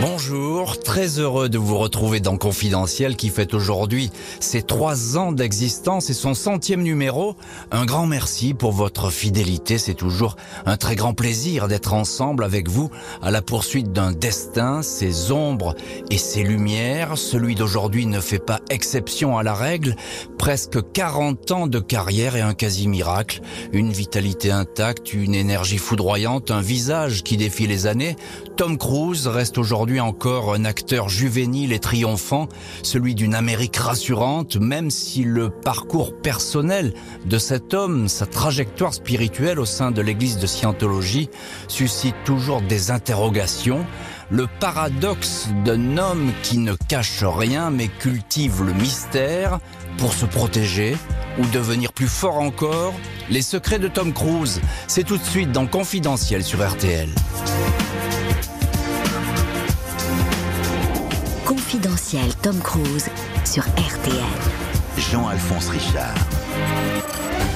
Bonjour, très heureux de vous retrouver dans Confidentiel qui fête aujourd'hui ses trois ans d'existence et son centième numéro. Un grand merci pour votre fidélité, c'est toujours un très grand plaisir d'être ensemble avec vous à la poursuite d'un destin, ses ombres et ses lumières. Celui d'aujourd'hui ne fait pas exception à la règle, presque 40 ans de carrière et un quasi-miracle, une vitalité intacte, une énergie foudroyante, un visage qui défie les années. Tom Cruise reste aujourd'hui encore un acteur juvénile et triomphant, celui d'une Amérique rassurante, même si le parcours personnel de cet homme, sa trajectoire spirituelle au sein de l'église de Scientologie suscite toujours des interrogations. Le paradoxe d'un homme qui ne cache rien mais cultive le mystère pour se protéger ou devenir plus fort encore Les secrets de Tom Cruise, c'est tout de suite dans Confidentiel sur RTL. Tom Cruise sur RTL. Jean-Alphonse Richard.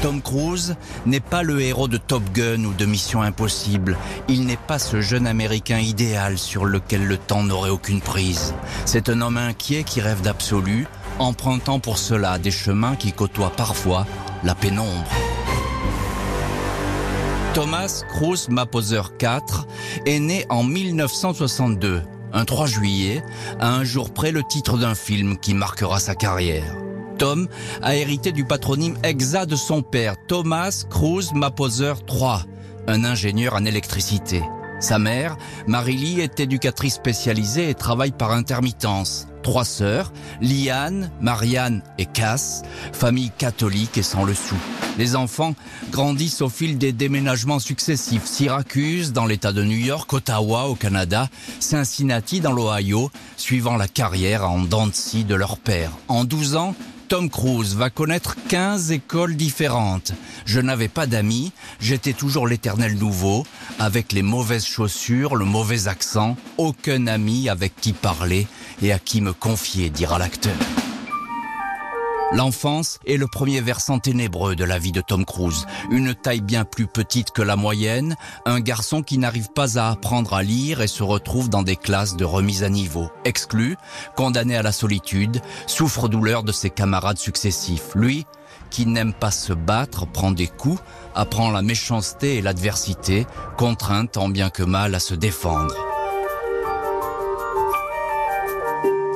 Tom Cruise n'est pas le héros de Top Gun ou de Mission Impossible. Il n'est pas ce jeune Américain idéal sur lequel le temps n'aurait aucune prise. C'est un homme inquiet qui rêve d'absolu, empruntant pour cela des chemins qui côtoient parfois la pénombre. Thomas Cruise Maposer IV est né en 1962 un 3 juillet, à un jour près le titre d'un film qui marquera sa carrière. Tom a hérité du patronyme exact de son père, Thomas Cruz Maposer III, un ingénieur en électricité. Sa mère, Marie-Lee, est éducatrice spécialisée et travaille par intermittence. Trois sœurs, Liane, Marianne et Cass, famille catholique et sans le sou. Les enfants grandissent au fil des déménagements successifs. Syracuse, dans l'État de New York, Ottawa, au Canada, Cincinnati, dans l'Ohio, suivant la carrière en dents de leur père. En 12 ans, Tom Cruise va connaître 15 écoles différentes. Je n'avais pas d'amis, j'étais toujours l'éternel nouveau, avec les mauvaises chaussures, le mauvais accent, aucun ami avec qui parler et à qui me confier, dira l'acteur. L'enfance est le premier versant ténébreux de la vie de Tom Cruise. Une taille bien plus petite que la moyenne, un garçon qui n'arrive pas à apprendre à lire et se retrouve dans des classes de remise à niveau. Exclu, condamné à la solitude, souffre douleur de ses camarades successifs. Lui, qui n'aime pas se battre, prend des coups, apprend la méchanceté et l'adversité, contraint tant bien que mal à se défendre.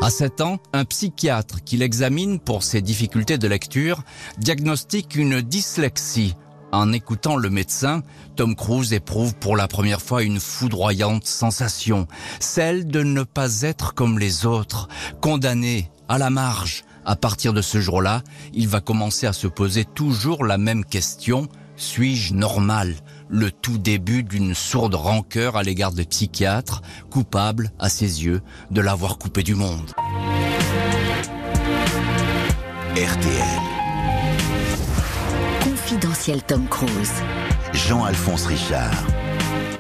À 7 ans, un psychiatre qui l'examine pour ses difficultés de lecture diagnostique une dyslexie. En écoutant le médecin, Tom Cruise éprouve pour la première fois une foudroyante sensation, celle de ne pas être comme les autres, condamné à la marge. À partir de ce jour-là, il va commencer à se poser toujours la même question, suis-je normal? Le tout début d'une sourde rancœur à l'égard des psychiatres, coupables, à ses yeux, de l'avoir coupé du monde. RTL. Confidentiel Tom Cruise. Jean-Alphonse Richard.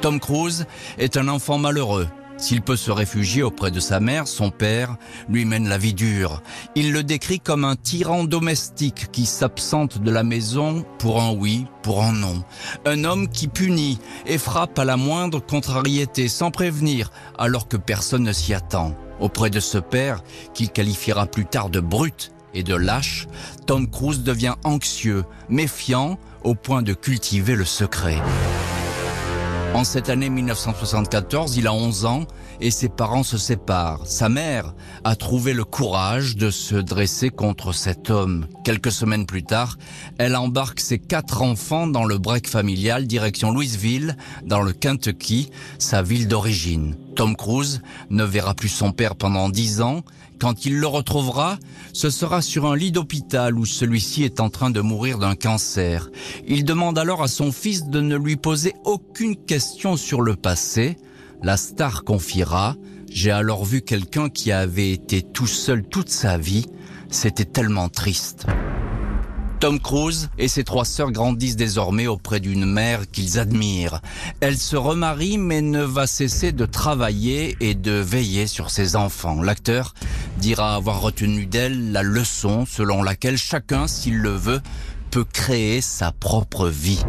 Tom Cruise est un enfant malheureux s'il peut se réfugier auprès de sa mère, son père lui mène la vie dure. Il le décrit comme un tyran domestique qui s'absente de la maison pour un oui, pour un non. Un homme qui punit et frappe à la moindre contrariété sans prévenir alors que personne ne s'y attend. Auprès de ce père, qu'il qualifiera plus tard de brute et de lâche, Tom Cruise devient anxieux, méfiant, au point de cultiver le secret. En cette année 1974, il a 11 ans et ses parents se séparent. Sa mère a trouvé le courage de se dresser contre cet homme. Quelques semaines plus tard, elle embarque ses quatre enfants dans le break familial direction Louisville, dans le Kentucky, sa ville d'origine. Tom Cruise ne verra plus son père pendant dix ans. Quand il le retrouvera, ce sera sur un lit d'hôpital où celui-ci est en train de mourir d'un cancer. Il demande alors à son fils de ne lui poser aucune question sur le passé. La star confiera, j'ai alors vu quelqu'un qui avait été tout seul toute sa vie. C'était tellement triste. Tom Cruise et ses trois sœurs grandissent désormais auprès d'une mère qu'ils admirent. Elle se remarie mais ne va cesser de travailler et de veiller sur ses enfants. L'acteur dira avoir retenu d'elle la leçon selon laquelle chacun, s'il le veut, peut créer sa propre vie.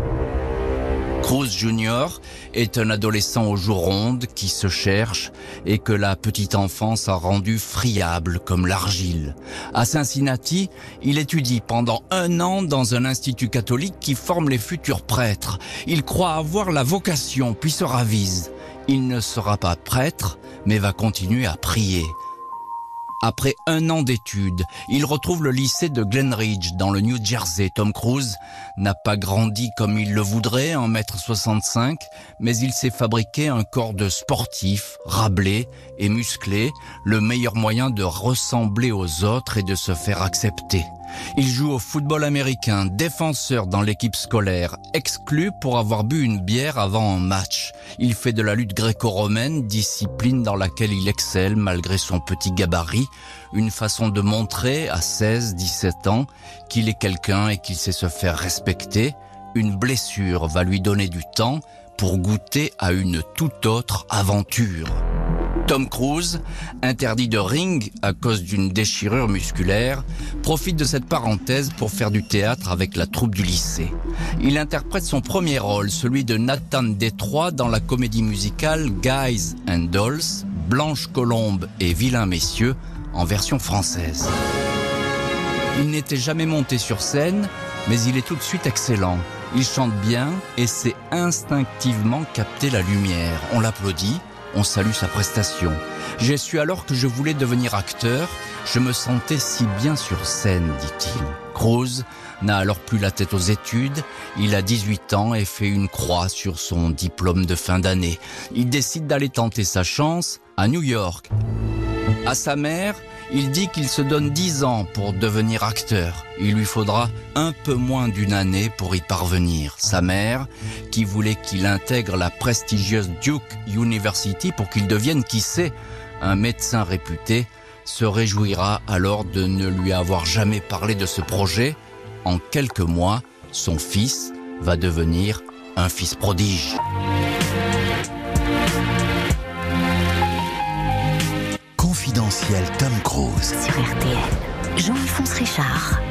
Cruz Jr. est un adolescent aux joues rondes qui se cherche et que la petite enfance a rendu friable comme l'argile. À Cincinnati, il étudie pendant un an dans un institut catholique qui forme les futurs prêtres. Il croit avoir la vocation puis se ravise. Il ne sera pas prêtre, mais va continuer à prier. Après un an d'études, il retrouve le lycée de Glenridge dans le New Jersey. Tom Cruise n'a pas grandi comme il le voudrait, en mètre 65, mais il s'est fabriqué un corps de sportif, rablé et musclé, le meilleur moyen de ressembler aux autres et de se faire accepter. Il joue au football américain, défenseur dans l'équipe scolaire, exclu pour avoir bu une bière avant un match. Il fait de la lutte gréco-romaine, discipline dans laquelle il excelle malgré son petit gabarit, une façon de montrer à 16, 17 ans qu'il est quelqu'un et qu'il sait se faire respecter. Une blessure va lui donner du temps pour goûter à une toute autre aventure. Tom Cruise, interdit de ring à cause d'une déchirure musculaire, profite de cette parenthèse pour faire du théâtre avec la troupe du lycée. Il interprète son premier rôle, celui de Nathan Détroit dans la comédie musicale Guys and Dolls, Blanche Colombe et Vilain Messieurs en version française. Il n'était jamais monté sur scène, mais il est tout de suite excellent. Il chante bien et sait instinctivement capter la lumière. On l'applaudit, on salue sa prestation. J'ai su alors que je voulais devenir acteur. Je me sentais si bien sur scène, dit-il. Cruz n'a alors plus la tête aux études. Il a 18 ans et fait une croix sur son diplôme de fin d'année. Il décide d'aller tenter sa chance à New York. À sa mère, il dit qu'il se donne 10 ans pour devenir acteur. Il lui faudra un peu moins d'une année pour y parvenir. Sa mère, qui voulait qu'il intègre la prestigieuse Duke University pour qu'il devienne, qui sait, un médecin réputé, se réjouira alors de ne lui avoir jamais parlé de ce projet. En quelques mois, son fils va devenir un fils prodige. Confidentiel Tom Cruise. Sur RTL. Jean-Alphonse Richard.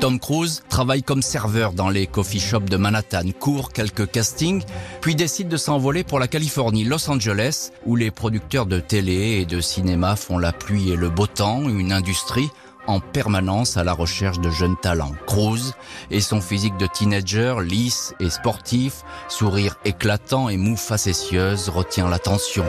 Tom Cruise travaille comme serveur dans les coffee shops de Manhattan, court quelques castings, puis décide de s'envoler pour la Californie, Los Angeles, où les producteurs de télé et de cinéma font la pluie et le beau temps, une industrie en permanence à la recherche de jeunes talents. Cruise et son physique de teenager, lisse et sportif, sourire éclatant et moue facétieuse retient l'attention.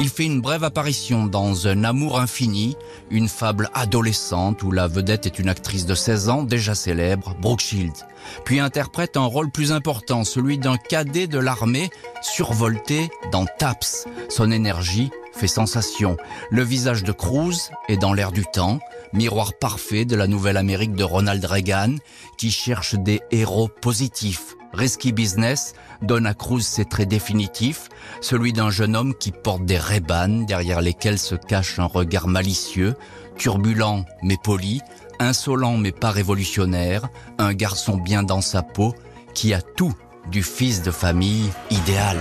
Il fait une brève apparition dans Un amour infini, une fable adolescente où la vedette est une actrice de 16 ans déjà célèbre, Brooke Shields. Puis interprète un rôle plus important, celui d'un cadet de l'armée survolté dans Taps. Son énergie fait sensation. Le visage de Cruz est dans l'air du temps, miroir parfait de la nouvelle Amérique de Ronald Reagan, qui cherche des héros positifs. Risky Business donne à Cruz ses traits définitifs, celui d'un jeune homme qui porte des rébanes derrière lesquels se cache un regard malicieux, turbulent mais poli, insolent mais pas révolutionnaire, un garçon bien dans sa peau qui a tout du fils de famille idéal.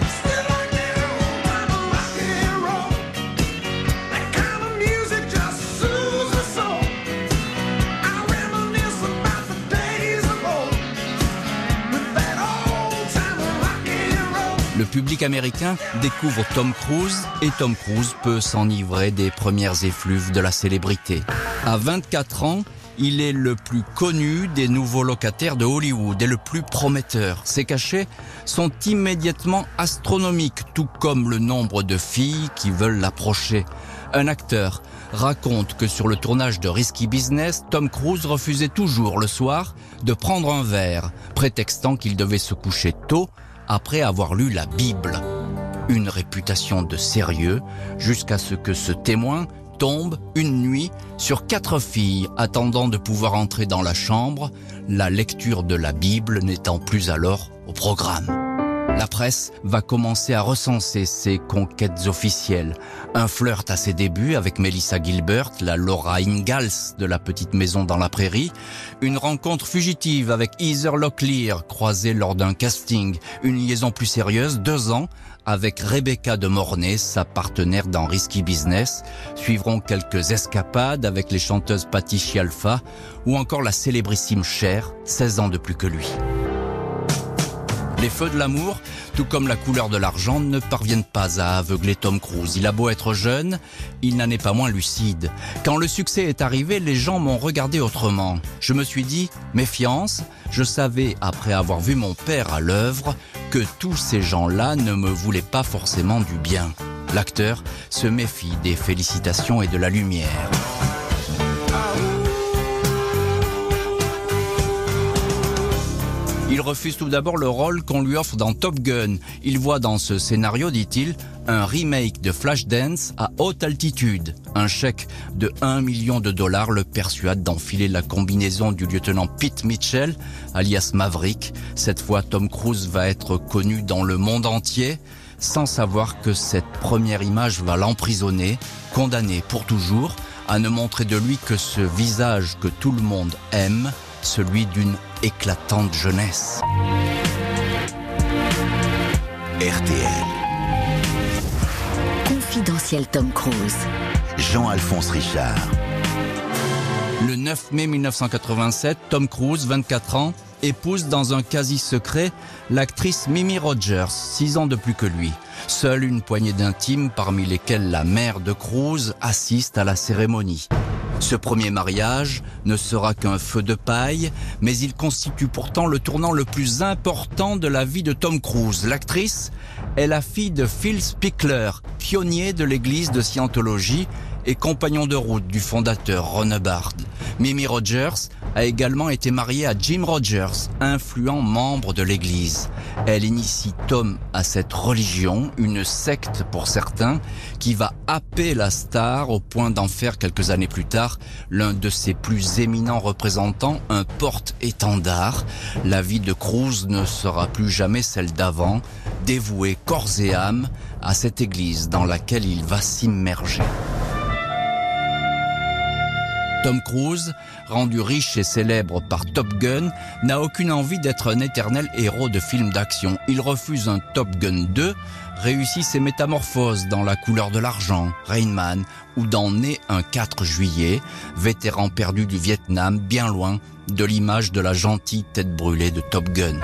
Le public américain découvre Tom Cruise et Tom Cruise peut s'enivrer des premières effluves de la célébrité. À 24 ans, il est le plus connu des nouveaux locataires de Hollywood et le plus prometteur. Ses cachets sont immédiatement astronomiques, tout comme le nombre de filles qui veulent l'approcher. Un acteur raconte que sur le tournage de Risky Business, Tom Cruise refusait toujours le soir de prendre un verre, prétextant qu'il devait se coucher tôt après avoir lu la Bible. Une réputation de sérieux jusqu'à ce que ce témoin tombe une nuit sur quatre filles attendant de pouvoir entrer dans la chambre, la lecture de la Bible n'étant plus alors au programme. La presse va commencer à recenser ses conquêtes officielles. Un flirt à ses débuts avec Melissa Gilbert, la Laura Ingalls de la petite maison dans la prairie. Une rencontre fugitive avec Heather Locklear, croisée lors d'un casting. Une liaison plus sérieuse, deux ans, avec Rebecca de Mornay, sa partenaire dans Risky Business. Suivront quelques escapades avec les chanteuses Patty Alpha ou encore la célébrissime Cher, 16 ans de plus que lui. Les feux de l'amour, tout comme la couleur de l'argent, ne parviennent pas à aveugler Tom Cruise. Il a beau être jeune, il n'en est pas moins lucide. Quand le succès est arrivé, les gens m'ont regardé autrement. Je me suis dit, méfiance, je savais, après avoir vu mon père à l'œuvre, que tous ces gens-là ne me voulaient pas forcément du bien. L'acteur se méfie des félicitations et de la lumière. Il refuse tout d'abord le rôle qu'on lui offre dans Top Gun. Il voit dans ce scénario, dit-il, un remake de Flashdance à haute altitude. Un chèque de 1 million de dollars le persuade d'enfiler la combinaison du lieutenant Pete Mitchell, alias Maverick. Cette fois, Tom Cruise va être connu dans le monde entier, sans savoir que cette première image va l'emprisonner, condamné pour toujours à ne montrer de lui que ce visage que tout le monde aime, celui d'une éclatante jeunesse. RTL. Confidentiel Tom Cruise. Jean-Alphonse Richard. Le 9 mai 1987, Tom Cruise, 24 ans, épouse dans un quasi secret l'actrice Mimi Rogers, 6 ans de plus que lui. Seule une poignée d'intimes, parmi lesquels la mère de Cruise, assiste à la cérémonie. Ce premier mariage ne sera qu'un feu de paille, mais il constitue pourtant le tournant le plus important de la vie de Tom Cruise. L'actrice est la fille de Phil Spickler, pionnier de l'église de Scientologie et compagnon de route du fondateur Ron Hubbard. Mimi Rogers a également été mariée à Jim Rogers, influent membre de l'église. Elle initie Tom à cette religion, une secte pour certains, qui va happer la star au point d'en faire quelques années plus tard l'un de ses plus éminents représentants, un porte-étendard. La vie de Cruz ne sera plus jamais celle d'avant, dévouée corps et âme à cette église dans laquelle il va s'immerger. Tom Cruise, rendu riche et célèbre par Top Gun, n'a aucune envie d'être un éternel héros de film d'action. Il refuse un Top Gun 2, réussit ses métamorphoses dans La couleur de l'argent, Rain Man, ou dans Né un 4 juillet, vétéran perdu du Vietnam, bien loin de l'image de la gentille tête brûlée de Top Gun.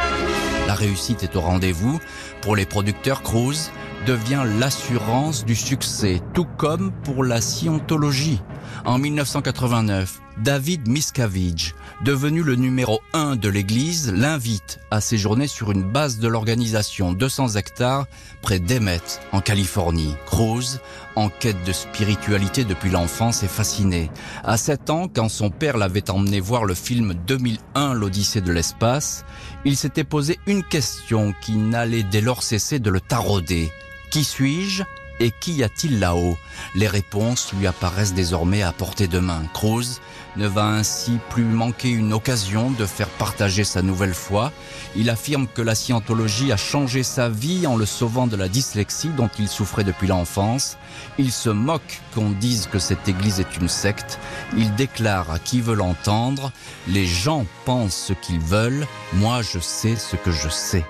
La réussite est au rendez-vous. Pour les producteurs, Cruise devient l'assurance du succès, tout comme pour la scientologie. En 1989, David Miscavige, devenu le numéro 1 de l'église, l'invite à séjourner sur une base de l'organisation 200 hectares près d'Emmet, en Californie. Cruz, en quête de spiritualité depuis l'enfance, est fasciné. À 7 ans, quand son père l'avait emmené voir le film 2001, l'Odyssée de l'espace, il s'était posé une question qui n'allait dès lors cesser de le tarauder. Qui suis-je et qu'y a-t-il là-haut? Les réponses lui apparaissent désormais à portée de main. Cruz ne va ainsi plus manquer une occasion de faire partager sa nouvelle foi. Il affirme que la scientologie a changé sa vie en le sauvant de la dyslexie dont il souffrait depuis l'enfance. Il se moque qu'on dise que cette église est une secte. Il déclare à qui veut l'entendre, les gens pensent ce qu'ils veulent, moi je sais ce que je sais.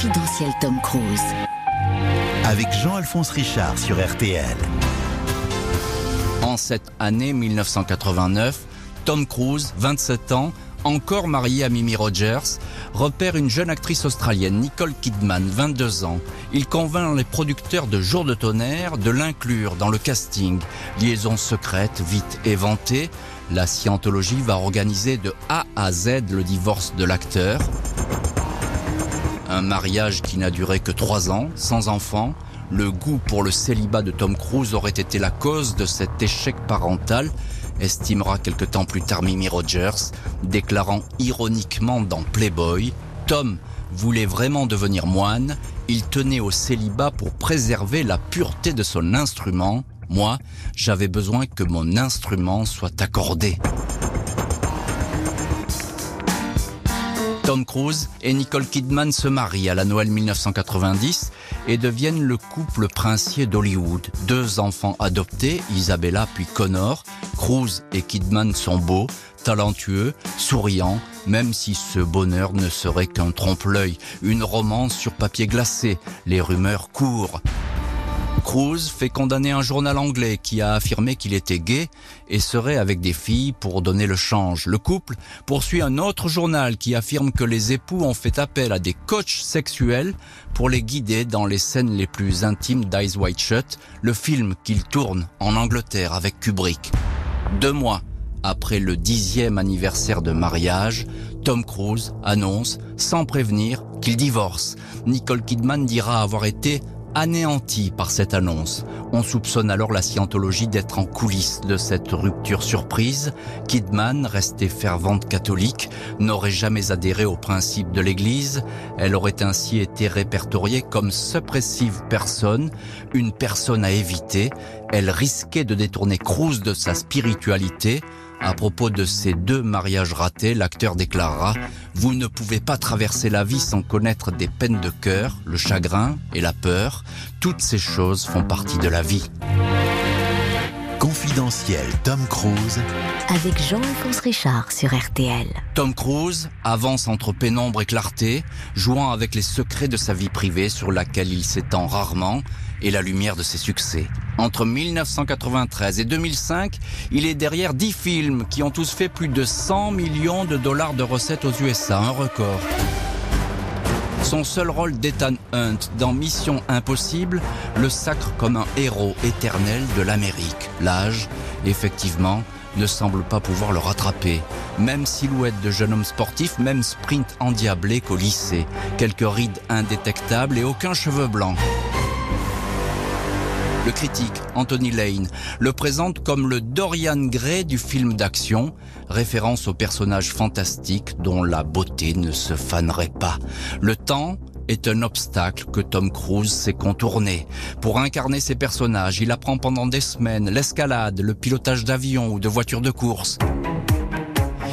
Confidentiel Tom Cruise. Avec Jean-Alphonse Richard sur RTL. En cette année 1989, Tom Cruise, 27 ans, encore marié à Mimi Rogers, repère une jeune actrice australienne, Nicole Kidman, 22 ans. Il convainc les producteurs de Jour de tonnerre de l'inclure dans le casting. Liaison secrète, vite éventée, la scientologie va organiser de A à Z le divorce de l'acteur. Un mariage qui n'a duré que trois ans, sans enfant. Le goût pour le célibat de Tom Cruise aurait été la cause de cet échec parental, estimera quelque temps plus tard Mimi Rogers, déclarant ironiquement dans Playboy, Tom voulait vraiment devenir moine, il tenait au célibat pour préserver la pureté de son instrument. Moi, j'avais besoin que mon instrument soit accordé. Tom Cruise et Nicole Kidman se marient à la Noël 1990 et deviennent le couple princier d'Hollywood. Deux enfants adoptés, Isabella puis Connor. Cruise et Kidman sont beaux, talentueux, souriants, même si ce bonheur ne serait qu'un trompe-l'œil, une romance sur papier glacé. Les rumeurs courent. Cruz fait condamner un journal anglais qui a affirmé qu'il était gay et serait avec des filles pour donner le change. Le couple poursuit un autre journal qui affirme que les époux ont fait appel à des coachs sexuels pour les guider dans les scènes les plus intimes d'Eyes White Shut, le film qu'il tourne en Angleterre avec Kubrick. Deux mois après le dixième anniversaire de mariage, Tom Cruise annonce, sans prévenir, qu'il divorce. Nicole Kidman dira avoir été anéanti par cette annonce. On soupçonne alors la scientologie d'être en coulisses de cette rupture surprise. Kidman, restée fervente catholique, n'aurait jamais adhéré aux principes de l'Église. Elle aurait ainsi été répertoriée comme suppressive personne, une personne à éviter. Elle risquait de détourner Cruz de sa spiritualité. À propos de ces deux mariages ratés, l'acteur déclarera ⁇ Vous ne pouvez pas traverser la vie sans connaître des peines de cœur, le chagrin et la peur. Toutes ces choses font partie de la vie. Confidentiel Tom Cruise avec Jean-Alphonse Richard sur RTL. Tom Cruise avance entre pénombre et clarté, jouant avec les secrets de sa vie privée sur laquelle il s'étend rarement et la lumière de ses succès. Entre 1993 et 2005, il est derrière 10 films qui ont tous fait plus de 100 millions de dollars de recettes aux USA, un record. Son seul rôle d'Ethan Hunt dans Mission Impossible le sacre comme un héros éternel de l'Amérique. L'âge, effectivement, ne semble pas pouvoir le rattraper. Même silhouette de jeune homme sportif, même sprint endiablé qu'au lycée. Quelques rides indétectables et aucun cheveu blanc. Le critique Anthony Lane le présente comme le Dorian Gray du film d'action, référence au personnage fantastique dont la beauté ne se fanerait pas. Le temps est un obstacle que Tom Cruise sait contourner. Pour incarner ses personnages, il apprend pendant des semaines l'escalade, le pilotage d'avion ou de voitures de course.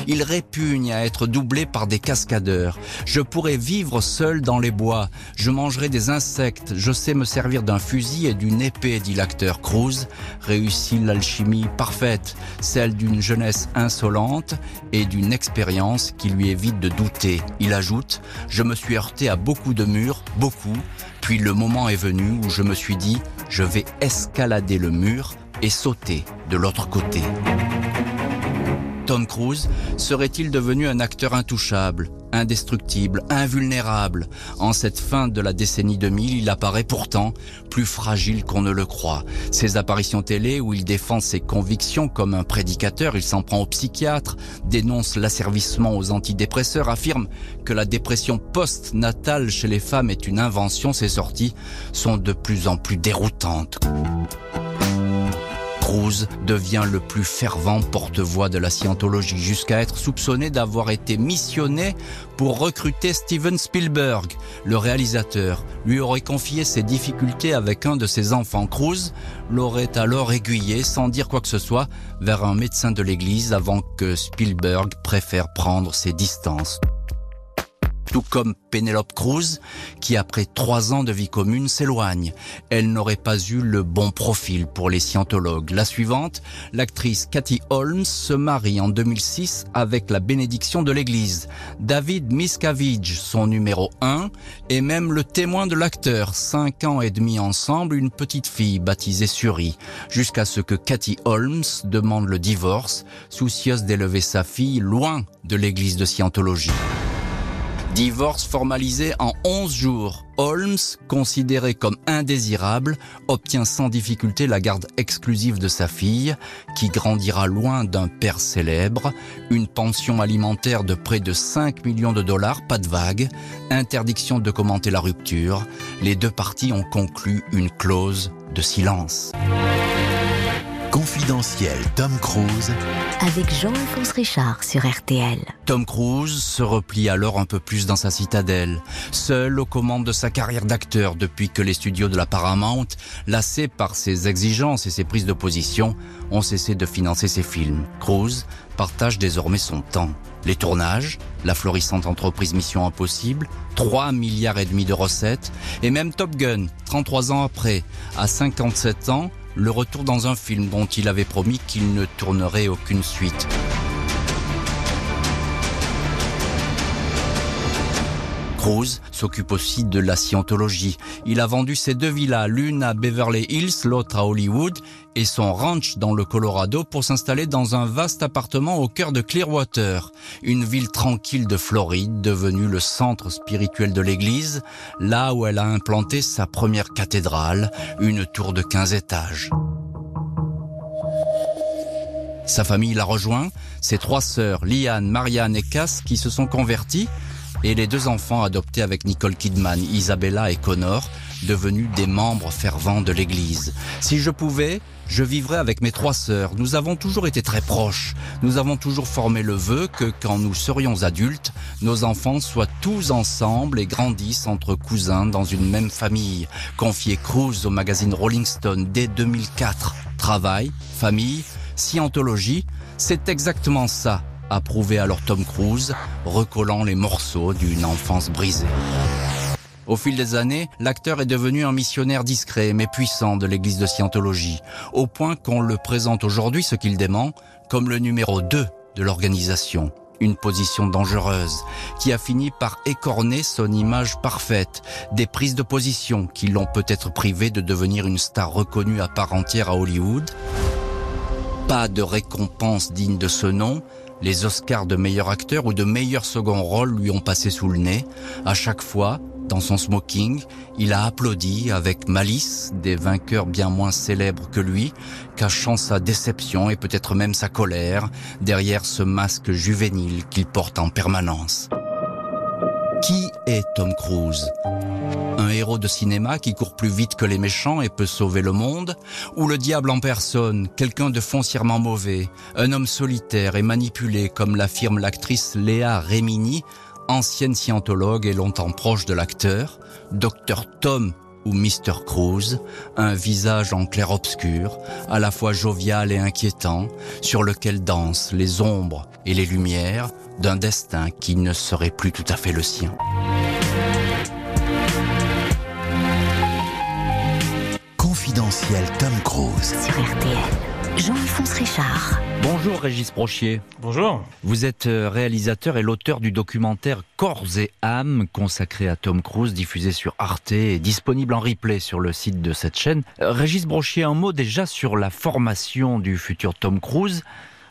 Il répugne à être doublé par des cascadeurs. Je pourrais vivre seul dans les bois. Je mangerai des insectes. Je sais me servir d'un fusil et d'une épée, dit l'acteur Cruz. Réussit l'alchimie parfaite, celle d'une jeunesse insolente et d'une expérience qui lui évite de douter. Il ajoute, je me suis heurté à beaucoup de murs, beaucoup. Puis le moment est venu où je me suis dit, je vais escalader le mur et sauter de l'autre côté. Tom Cruise serait-il devenu un acteur intouchable, indestructible, invulnérable? En cette fin de la décennie 2000, il apparaît pourtant plus fragile qu'on ne le croit. Ses apparitions télé où il défend ses convictions comme un prédicateur, il s'en prend au psychiatre, dénonce l'asservissement aux antidépresseurs, affirme que la dépression post-natale chez les femmes est une invention, ses sorties sont de plus en plus déroutantes. Cruz devient le plus fervent porte-voix de la scientologie, jusqu'à être soupçonné d'avoir été missionné pour recruter Steven Spielberg. Le réalisateur lui aurait confié ses difficultés avec un de ses enfants. Cruz l'aurait alors aiguillé, sans dire quoi que ce soit, vers un médecin de l'église avant que Spielberg préfère prendre ses distances tout comme Penelope Cruz, qui après trois ans de vie commune s'éloigne. Elle n'aurait pas eu le bon profil pour les scientologues. La suivante, l'actrice Cathy Holmes se marie en 2006 avec la bénédiction de l'église. David Miscavige, son numéro 1, est même le témoin de l'acteur. Cinq ans et demi ensemble, une petite fille baptisée Suri, jusqu'à ce que Cathy Holmes demande le divorce, soucieuse d'élever sa fille loin de l'église de scientologie. Divorce formalisé en 11 jours. Holmes, considéré comme indésirable, obtient sans difficulté la garde exclusive de sa fille, qui grandira loin d'un père célèbre, une pension alimentaire de près de 5 millions de dollars, pas de vague, interdiction de commenter la rupture. Les deux parties ont conclu une clause de silence. Confidentiel Tom Cruise avec Jean-Alphonse Richard sur RTL. Tom Cruise se replie alors un peu plus dans sa citadelle, seul aux commandes de sa carrière d'acteur depuis que les studios de la Paramount, lassés par ses exigences et ses prises de position, ont cessé de financer ses films. Cruise partage désormais son temps. Les tournages, la florissante entreprise Mission Impossible, 3 milliards et demi de recettes, et même Top Gun, 33 ans après, à 57 ans, le retour dans un film dont il avait promis qu'il ne tournerait aucune suite. Cruise s'occupe aussi de la scientologie. Il a vendu ses deux villas, l'une à Beverly Hills, l'autre à Hollywood, et son ranch dans le Colorado pour s'installer dans un vaste appartement au cœur de Clearwater, une ville tranquille de Floride devenue le centre spirituel de l'église, là où elle a implanté sa première cathédrale, une tour de 15 étages. Sa famille l'a rejoint, ses trois sœurs, Liane, Marianne et Cass, qui se sont converties, et les deux enfants adoptés avec Nicole Kidman, Isabella et Connor, devenus des membres fervents de l'Église. Si je pouvais, je vivrais avec mes trois sœurs. Nous avons toujours été très proches. Nous avons toujours formé le vœu que quand nous serions adultes, nos enfants soient tous ensemble et grandissent entre cousins dans une même famille. Confié Cruz au magazine Rolling Stone dès 2004. Travail, famille, scientologie, c'est exactement ça a prouvé alors Tom Cruise, recollant les morceaux d'une enfance brisée. Au fil des années, l'acteur est devenu un missionnaire discret mais puissant de l'église de Scientologie, au point qu'on le présente aujourd'hui, ce qu'il dément, comme le numéro 2 de l'organisation. Une position dangereuse qui a fini par écorner son image parfaite, des prises de position qui l'ont peut-être privé de devenir une star reconnue à part entière à Hollywood. Pas de récompense digne de ce nom, les Oscars de meilleur acteur ou de meilleur second rôle lui ont passé sous le nez. À chaque fois, dans son smoking, il a applaudi avec malice des vainqueurs bien moins célèbres que lui, cachant sa déception et peut-être même sa colère derrière ce masque juvénile qu'il porte en permanence. Qui est Tom Cruise? Un héros de cinéma qui court plus vite que les méchants et peut sauver le monde? Ou le diable en personne, quelqu'un de foncièrement mauvais, un homme solitaire et manipulé comme l'affirme l'actrice Léa Rémini, ancienne scientologue et longtemps proche de l'acteur, Dr Tom ou Mr. Cruz, un visage en clair-obscur, à la fois jovial et inquiétant, sur lequel dansent les ombres et les lumières d'un destin qui ne serait plus tout à fait le sien. Confidentiel Tom Cruise sur RTL. Jean-Alphonse Richard. Bonjour Régis Brochier. Bonjour. Vous êtes euh, réalisateur et l'auteur du documentaire Corps et âme consacré à Tom Cruise, diffusé sur Arte et disponible en replay sur le site de cette chaîne. Euh, Régis Brochier, un mot déjà sur la formation du futur Tom Cruise.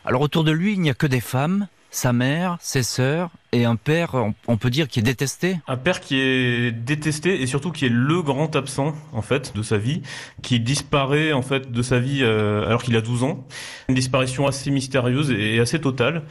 Alors autour de lui, il n'y a que des femmes, sa mère, ses sœurs et un père, on peut dire, qui est détesté Un père qui est détesté et surtout qui est le grand absent, en fait, de sa vie, qui disparaît, en fait, de sa vie euh, alors qu'il a 12 ans. Une disparition assez mystérieuse et assez totale,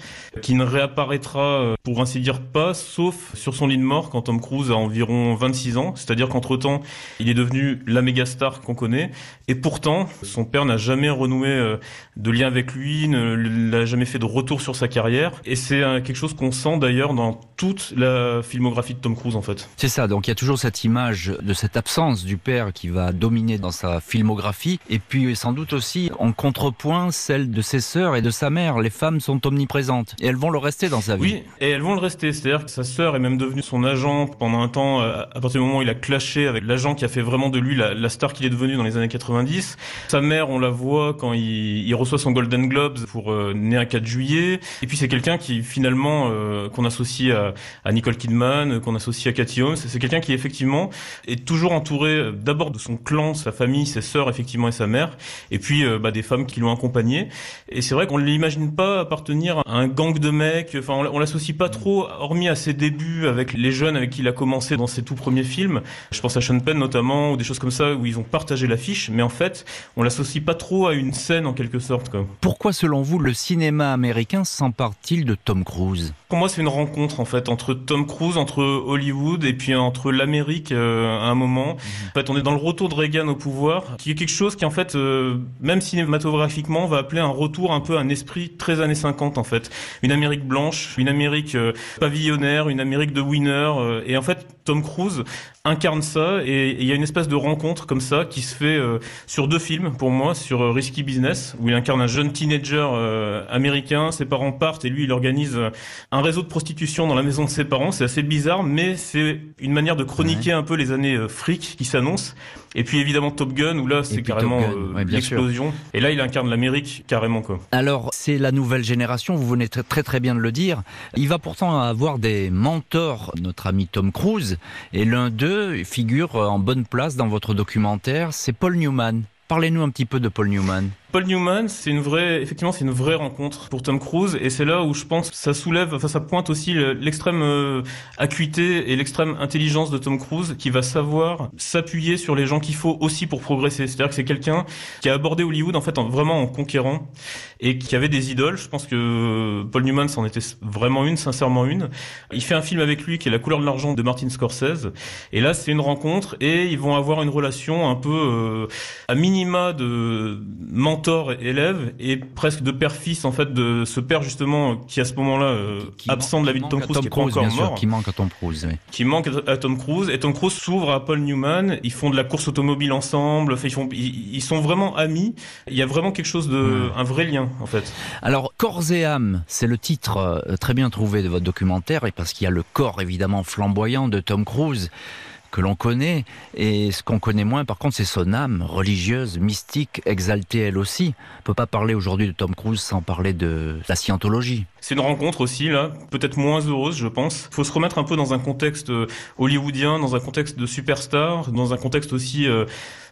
qui ne réapparaîtra, euh, pour ainsi dire, pas, sauf sur son lit de mort quand Tom Cruise a environ 26 ans. C'est-à-dire qu'entre-temps, il est devenu la méga star qu'on connaît. Et pourtant, son père n'a jamais renoué euh, de lien avec lui, n'a jamais fait de retour sur sa carrière. Et c'est quelque chose qu'on sent d'ailleurs dans toute la filmographie de Tom Cruise en fait. C'est ça, donc il y a toujours cette image de cette absence du père qui va dominer dans sa filmographie, et puis sans doute aussi en contrepoint celle de ses sœurs et de sa mère. Les femmes sont omniprésentes, et elles vont le rester dans sa vie. Oui, et elles vont le rester, c'est-à-dire que sa sœur est même devenue son agent pendant un temps, euh, à partir du moment où il a clashé avec l'agent qui a fait vraiment de lui la, star qu'il est devenu dans les années 90. Sa mère, on la voit quand il, reçoit son Golden Globes pour euh, né un 4 juillet, et puis c'est quelqu'un qui finalement, euh, qu'on associe à, Nicole Kidman, qu'on associe à Cathy Holmes. C'est quelqu'un qui effectivement est toujours entouré euh, d'abord de son clan, sa famille, ses sœurs effectivement et sa mère, et puis euh, bah, des femmes qui l'ont accompagné. Et c'est vrai qu'on ne l'imagine pas appartenir à un gang de mecs. Enfin, on, l'associe pas trop, hormis à ses débuts avec les jeunes avec qui il a commencé dans ses tout premiers films. Je pense à Sean Penn notamment ou des choses comme ça où ils ont partagé l'affiche, mais en fait, on l'associe pas trop à une scène en quelque sorte. Quoi. Pourquoi, selon vous, le cinéma américain s'empare-t-il de Tom Cruise? Pour moi, c'est une rencontre rencontre en fait entre Tom Cruise, entre Hollywood et puis entre l'Amérique euh, à un moment. Mhm. En fait, on est dans le retour de Reagan au pouvoir, qui est quelque chose qui en fait, euh, même cinématographiquement, va appeler un retour un peu un esprit très années 50 en fait. Une Amérique blanche, une Amérique pavillonnaire, une Amérique de winner. et en fait, Tom Cruise incarne ça et il y a une espèce de rencontre comme ça qui se fait sur deux films pour moi, sur Risky Business où il incarne un jeune teenager américain, ses parents partent et lui il organise un réseau de prostitution dans la maison de ses parents. C'est assez bizarre, mais c'est une manière de chroniquer un peu les années euh, fric qui s'annoncent. Et puis évidemment Top Gun, où là c'est carrément euh, l'explosion. Et là il incarne l'Amérique carrément quoi. Alors c'est la nouvelle génération, vous venez très très bien de le dire. Il va pourtant avoir des mentors, notre ami Tom Cruise, et l'un d'eux figure en bonne place dans votre documentaire, c'est Paul Newman. Parlez-nous un petit peu de Paul Newman. Paul Newman, c'est une vraie, effectivement, c'est une vraie rencontre pour Tom Cruise, et c'est là où je pense que ça soulève, enfin, ça pointe aussi l'extrême euh, acuité et l'extrême intelligence de Tom Cruise, qui va savoir s'appuyer sur les gens qu'il faut aussi pour progresser. C'est-à-dire que c'est quelqu'un qui a abordé Hollywood en fait en, vraiment en conquérant et qui avait des idoles. Je pense que Paul Newman c'en était vraiment une, sincèrement une. Il fait un film avec lui qui est La couleur de l'argent de Martin Scorsese, et là c'est une rencontre et ils vont avoir une relation un peu euh, à minima de mentor-élève et presque de père-fils en fait de ce père justement qui à ce moment-là euh, absent de la vie de Tom Cruise, qui est encore mort, qui manque à Tom Cruise, oui. qui manque à Tom Cruise et Tom Cruise s'ouvre à Paul Newman. Ils font de la course automobile ensemble, ils font, ils, sont vraiment amis. Il y a vraiment quelque chose de, un vrai lien en fait. Alors corps et âme, c'est le titre euh, très bien trouvé de votre documentaire et parce qu'il y a le corps évidemment flamboyant de Tom Cruise que l'on connaît, et ce qu'on connaît moins, par contre, c'est son âme religieuse, mystique, exaltée elle aussi. On peut pas parler aujourd'hui de Tom Cruise sans parler de la scientologie. C'est une rencontre aussi, là, peut-être moins heureuse, je pense. Il faut se remettre un peu dans un contexte euh, hollywoodien, dans un contexte de superstar, dans un contexte aussi euh,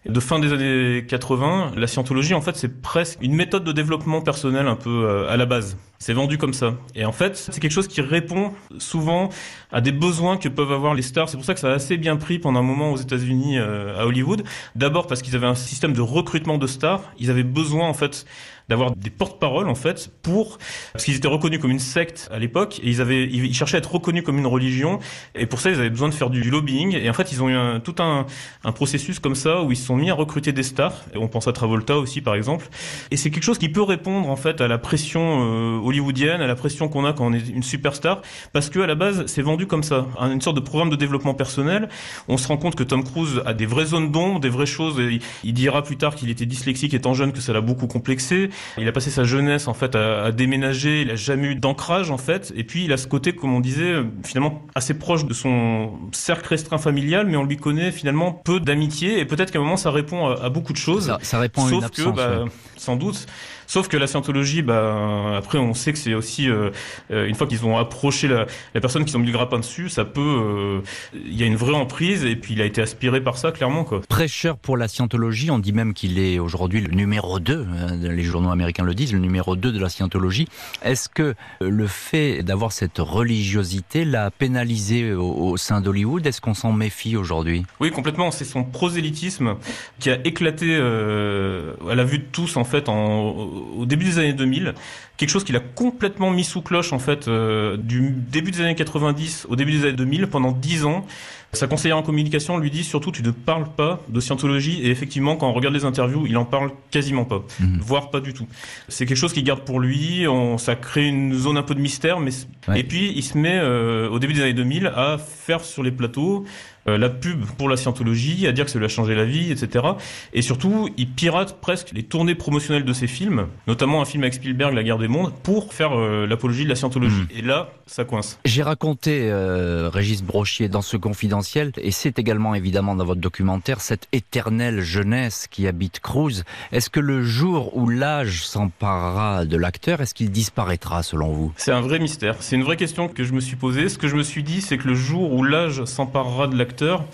de fin des années 80. La scientologie, en fait, c'est presque une méthode de développement personnel un peu euh, à la base. C'est vendu comme ça. Et en fait, c'est quelque chose qui répond souvent à des besoins que peuvent avoir les stars. C'est pour ça que ça a assez bien pris pendant un moment aux États-Unis, à Hollywood. D'abord parce qu'ils avaient un système de recrutement de stars. Ils avaient besoin, en fait, d'avoir des porte-paroles en fait pour parce qu'ils étaient reconnus comme une secte à l'époque et ils avaient ils cherchaient à être reconnus comme une religion et pour ça ils avaient besoin de faire du lobbying et en fait ils ont eu un, tout un, un processus comme ça où ils se sont mis à recruter des stars et on pense à Travolta aussi par exemple et c'est quelque chose qui peut répondre en fait à la pression euh, hollywoodienne à la pression qu'on a quand on est une superstar parce que à la base c'est vendu comme ça une sorte de programme de développement personnel. On se rend compte que Tom Cruise a des vraies zones d'ombre des vraies choses il, il dira plus tard qu'il était dyslexique étant jeune que ça l'a beaucoup complexé il a passé sa jeunesse en fait à, déménager, il a jamais eu d'ancrage en fait, et puis il a ce côté, comme on disait, finalement assez proche de son cercle restreint familial, mais on lui connaît finalement peu d'amitié, et peut-être qu'à un moment ça répond à, beaucoup de choses. Ça, répond à une absence, que, bah, sans doute, Sauf que la scientologie, bah, après, on sait que c'est aussi, euh, euh, une fois qu'ils ont approché la, la, personne, qu'ils ont mis le grappin dessus, ça peut, euh, il y a une vraie emprise, et puis il a été aspiré par ça, clairement, quoi. Prêcheur pour la scientologie, on dit même qu'il est aujourd'hui le numéro 2, hein, les journaux américains le disent, le numéro 2 de la scientologie. Est-ce que le fait d'avoir cette religiosité l'a pénalisé au, sein d'Hollywood? Est-ce qu'on s'en méfie aujourd'hui? Oui, complètement. C'est son prosélytisme qui a éclaté à la vue de tous, en fait, en, au début des années 2000, quelque chose qu'il a complètement mis sous cloche en fait euh, du début des années 90 au début des années 2000 pendant 10 ans. Sa conseillère en communication lui dit surtout tu ne parles pas de scientologie et effectivement quand on regarde les interviews il en parle quasiment pas, mhm. voire pas du tout. C'est quelque chose qu'il garde pour lui, on, ça crée une zone un peu de mystère mais et puis il se met euh, au début des années 2000 à faire sur les plateaux euh, la pub pour la scientologie, à dire que ça lui a changé la vie, etc. Et surtout, il pirate presque les tournées promotionnelles de ses films, notamment un film avec Spielberg, La guerre des mondes, pour faire euh, l'apologie de la scientologie. Hmm. Et là, ça coince. J'ai raconté, euh, Régis Brochier, dans ce confidentiel, et c'est également évidemment dans votre documentaire, cette éternelle jeunesse qui habite Cruz. Est-ce que le jour où l'âge s'emparera de l'acteur, est-ce qu'il disparaîtra selon vous? C'est un vrai mystère. C'est une vraie question que je me suis posée. Ce que je me suis dit, c'est que le jour où l'âge s'emparera de l'acteur, acteurs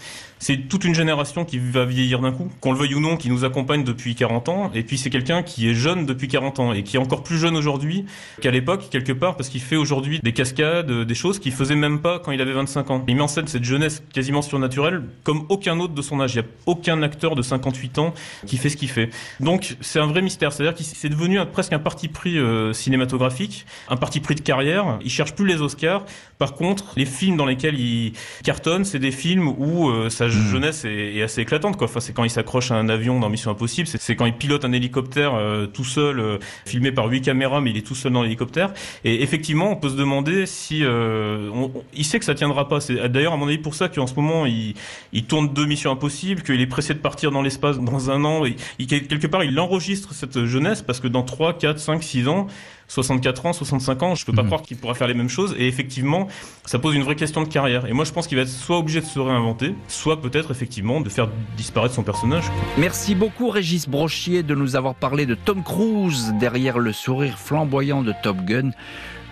c'est toute une génération qui va vieillir d'un coup, qu'on le veuille ou non, qui nous accompagne depuis 40 ans, et puis c'est quelqu'un qui est jeune depuis 40 ans, et qui est encore plus jeune aujourd'hui qu'à l'époque, quelque part, parce qu'il fait aujourd'hui des cascades, des choses qu'il faisait même pas quand il avait 25 ans. Il met en scène cette jeunesse quasiment surnaturel, comme aucun autre de son âge. Il n'y a aucun acteur de 58 ans qui fait ce qu'il fait. Donc c'est un vrai mystère. C'est-à-dire qu'il c'est devenu presque un parti pris euh, cinématographique, un parti pris de carrière. Il cherche plus les Oscars. Par contre, les films dans lesquels il cartonne, c'est des films où euh, hmm. Jeunesse est, assez éclatante. Quoi. Enfin, c'est quand il s'accroche à un avion dans Mission Impossible. C'est quand il pilote un hélicoptère euh, tout seul, filmé par huit caméras, mais il est tout seul dans l'hélicoptère. Et effectivement, on peut se demander si il sait que ça tiendra pas. C'est d'ailleurs à mon avis pour ça qu'en ce moment il, il tourne deux Missions Impossibles, qu'il est pressé de partir dans l'espace dans un an. Il, quelque part, il enregistre cette jeunesse parce que dans 3, 4, 5, 6 ans, 64 ans, 65 ans, je peux pas mhm. croire qu'il pourra faire les mêmes choses. Et effectivement, ça pose une vraie question de carrière. Et moi, je pense qu'il va être soit obligé de se réinventer, soit peut-être effectivement de faire disparaître son personnage. Merci beaucoup, Régis Brochier, de nous avoir parlé de Tom Cruise derrière le sourire flamboyant de Top Gun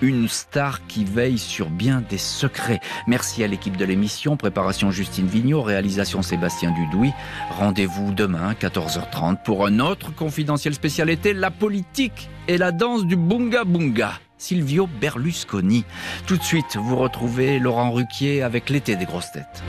une star qui veille sur bien des secrets. Merci à l'équipe de l'émission, préparation Justine Vignot, réalisation Sébastien Dudouis. Rendez-vous demain, 14h30, pour un autre confidentiel spécialité, la politique et la danse du bunga bunga. Silvio Berlusconi. Tout de suite, vous retrouvez Laurent Ruquier avec l'été des grosses têtes.